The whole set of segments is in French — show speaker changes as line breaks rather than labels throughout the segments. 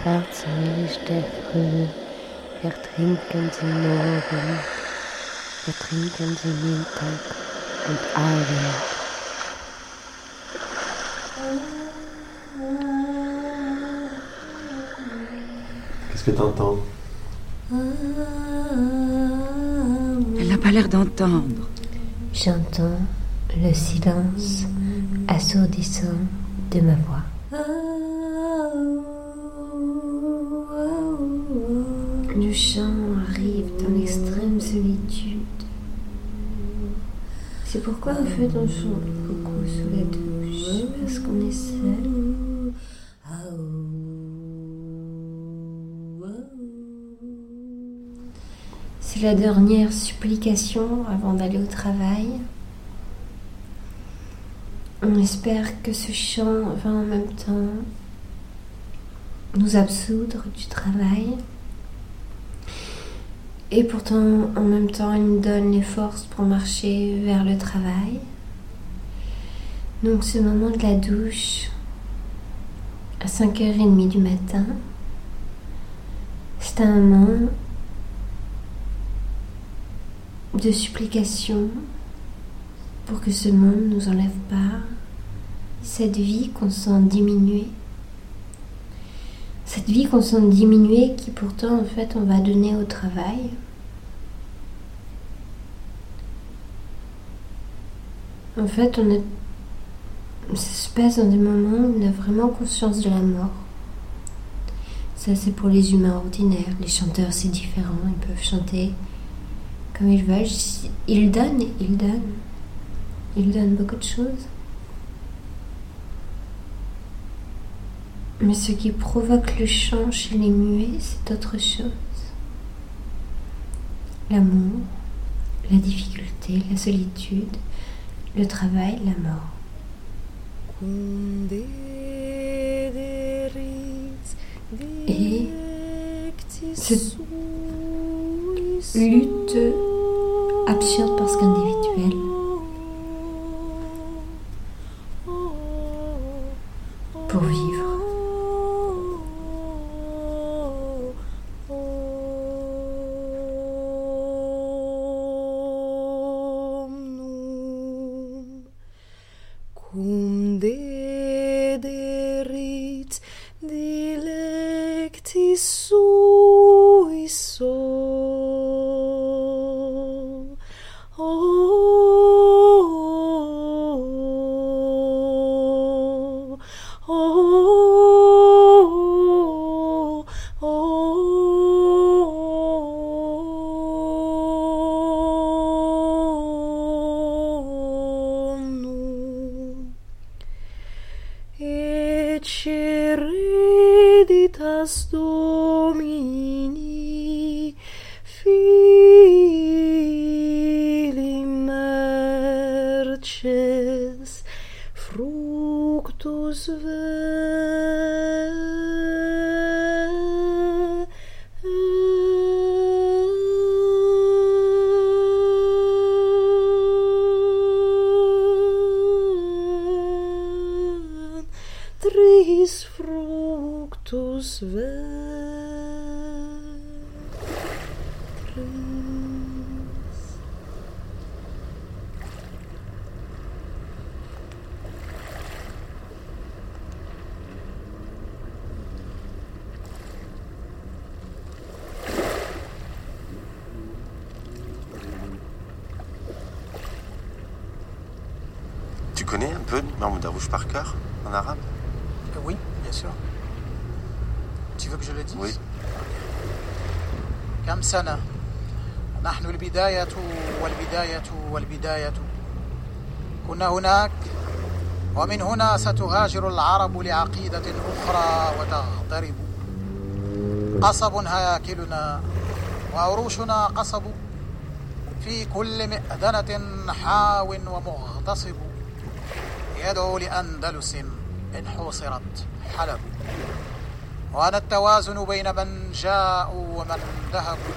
schwarze Licht der Früh, ertrinken sie morgen, ertrinken sie Mittag und Abend.
Qu'est-ce que t'entends?
Elle n'a pas l'air d'entendre.
J'entends le silence assourdissant de ma voix. Le chant arrive dans l'extrême solitude. C'est pourquoi en fait on chante beaucoup sous la douche, parce qu'on est seul. C'est la dernière supplication avant d'aller au travail. On espère que ce chant va en même temps nous absoudre du travail. Et pourtant, en même temps, il nous donne les forces pour marcher vers le travail. Donc ce moment de la douche, à 5h30 du matin, c'est un moment de supplication pour que ce monde ne nous enlève pas cette vie qu'on sent diminuer. Cette vie qu'on sent diminuer qui pourtant en fait on va donner au travail. En fait on est... Ça se passe dans des moments où on a vraiment conscience de la mort. Ça c'est pour les humains ordinaires. Les chanteurs c'est différent, ils peuvent chanter comme ils veulent. Ils donnent, ils donnent. Ils donnent beaucoup de choses. Mais ce qui provoque le chant chez les muets, c'est autre chose. L'amour, la difficulté, la solitude, le travail, la mort. Et cette lutte absurde parce qu'individuelle
Tu connais un peu Mahmoud Darouche par cœur, en arabe?
Euh, Oui, bien sûr. Tu veux que je le dise
Oui.
كم سنة نحن البداية والبداية والبداية كنا هناك ومن هنا ستهاجر العرب لعقيدة أخرى وتغترب قصب هياكلنا وعروشنا قصب في كل مئذنة حاو ومغتصب يدعو لأندلس إن حوصرت حلب وأنا التوازن بين من جاءوا ومن ذهبوا.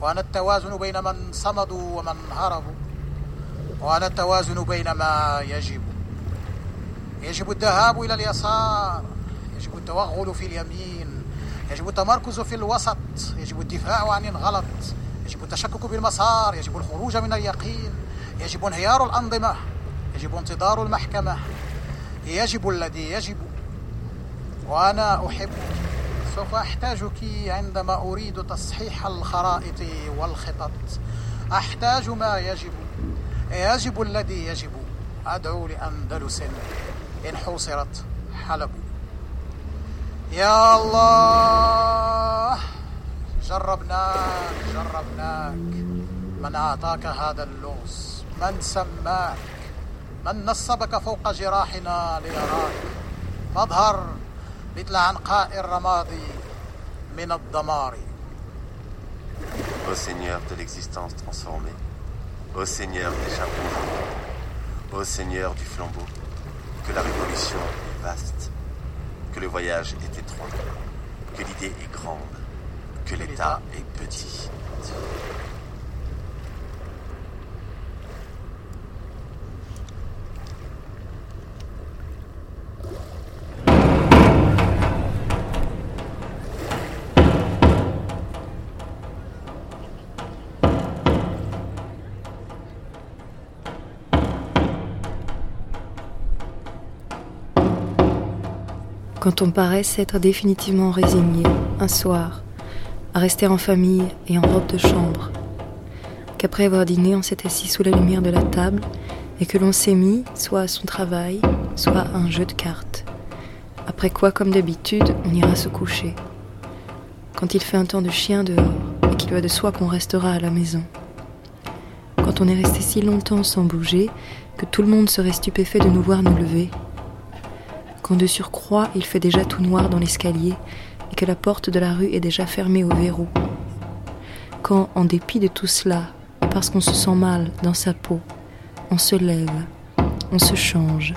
وأنا التوازن بين من صمدوا ومن هربوا. وأنا التوازن بين ما يجب. يجب الذهاب إلى اليسار. يجب التوغل في اليمين. يجب التمركز في الوسط. يجب الدفاع عن الغلط. يجب التشكك بالمسار. يجب الخروج من اليقين. يجب انهيار الأنظمة. يجب انتظار المحكمة. يجب الذي يجب. وأنا أحبك سوف أحتاجك عندما أريد تصحيح الخرائط والخطط. أحتاج ما يجب. يجب الذي يجب. أدعو لأندلس. إن حوصرت. حلب. يا الله! جربناك جربناك. من أعطاك هذا اللغز من سماك؟ من نصبك فوق جراحنا ليراك فاظهر. مثل عنقاء الرماد من الدمار
Ô Seigneur de l'existence transformée, ô Seigneur des chapeaux, ô Seigneur du flambeau, que la révolution est vaste, que le voyage est étroit, que l'idée est grande, que l'État est petit.
Quand on paraît s'être définitivement résigné, un soir, à rester en famille et en robe de chambre, qu'après avoir dîné, on s'est assis sous la lumière de la table et que l'on s'est mis soit à son travail, soit à un jeu de cartes. Après quoi, comme d'habitude, on ira se coucher. Quand il fait un temps de chien dehors et qu'il va de soi qu'on restera à la maison. Quand on est resté si longtemps sans bouger que tout le monde serait stupéfait de nous voir nous lever quand de surcroît il fait déjà tout noir dans l'escalier et que la porte de la rue est déjà fermée au verrou. Quand, en dépit de tout cela, parce qu'on se sent mal dans sa peau, on se lève, on se change,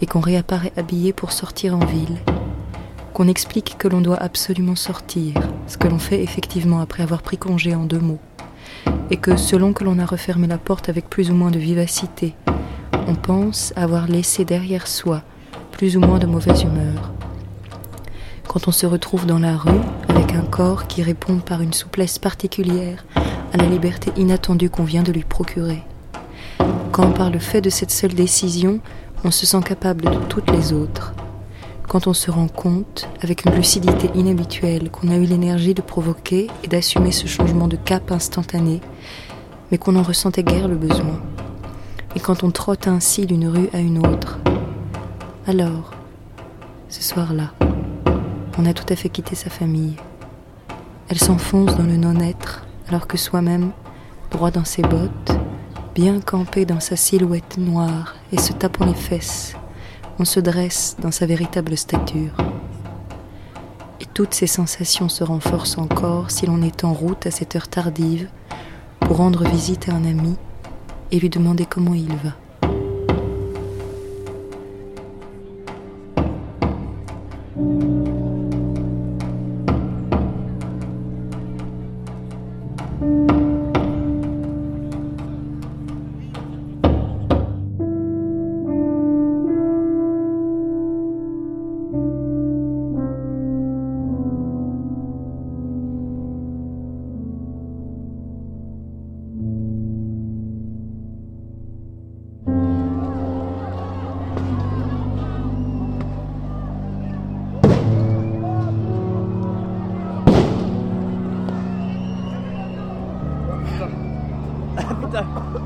et qu'on réapparaît habillé pour sortir en ville, qu'on explique que l'on doit absolument sortir, ce que l'on fait effectivement après avoir pris congé en deux mots, et que selon que l'on a refermé la porte avec plus ou moins de vivacité, on pense avoir laissé derrière soi plus ou moins de mauvaise humeur. Quand on se retrouve dans la rue avec un corps qui répond par une souplesse particulière à la liberté inattendue qu'on vient de lui procurer. Quand par le fait de cette seule décision, on se sent capable de toutes les autres. Quand on se rend compte, avec une lucidité inhabituelle, qu'on a eu l'énergie de provoquer et d'assumer ce changement de cap instantané, mais qu'on n'en ressentait guère le besoin. Et quand on trotte ainsi d'une rue à une autre, alors, ce soir-là, on a tout à fait quitté sa famille. Elle s'enfonce dans le non-être, alors que soi-même, droit dans ses bottes, bien campé dans sa silhouette noire et se tapant les fesses, on se dresse dans sa véritable stature. Et toutes ces sensations se renforcent encore si l'on est en route à cette heure tardive pour rendre visite à un ami et lui demander comment il va.
des.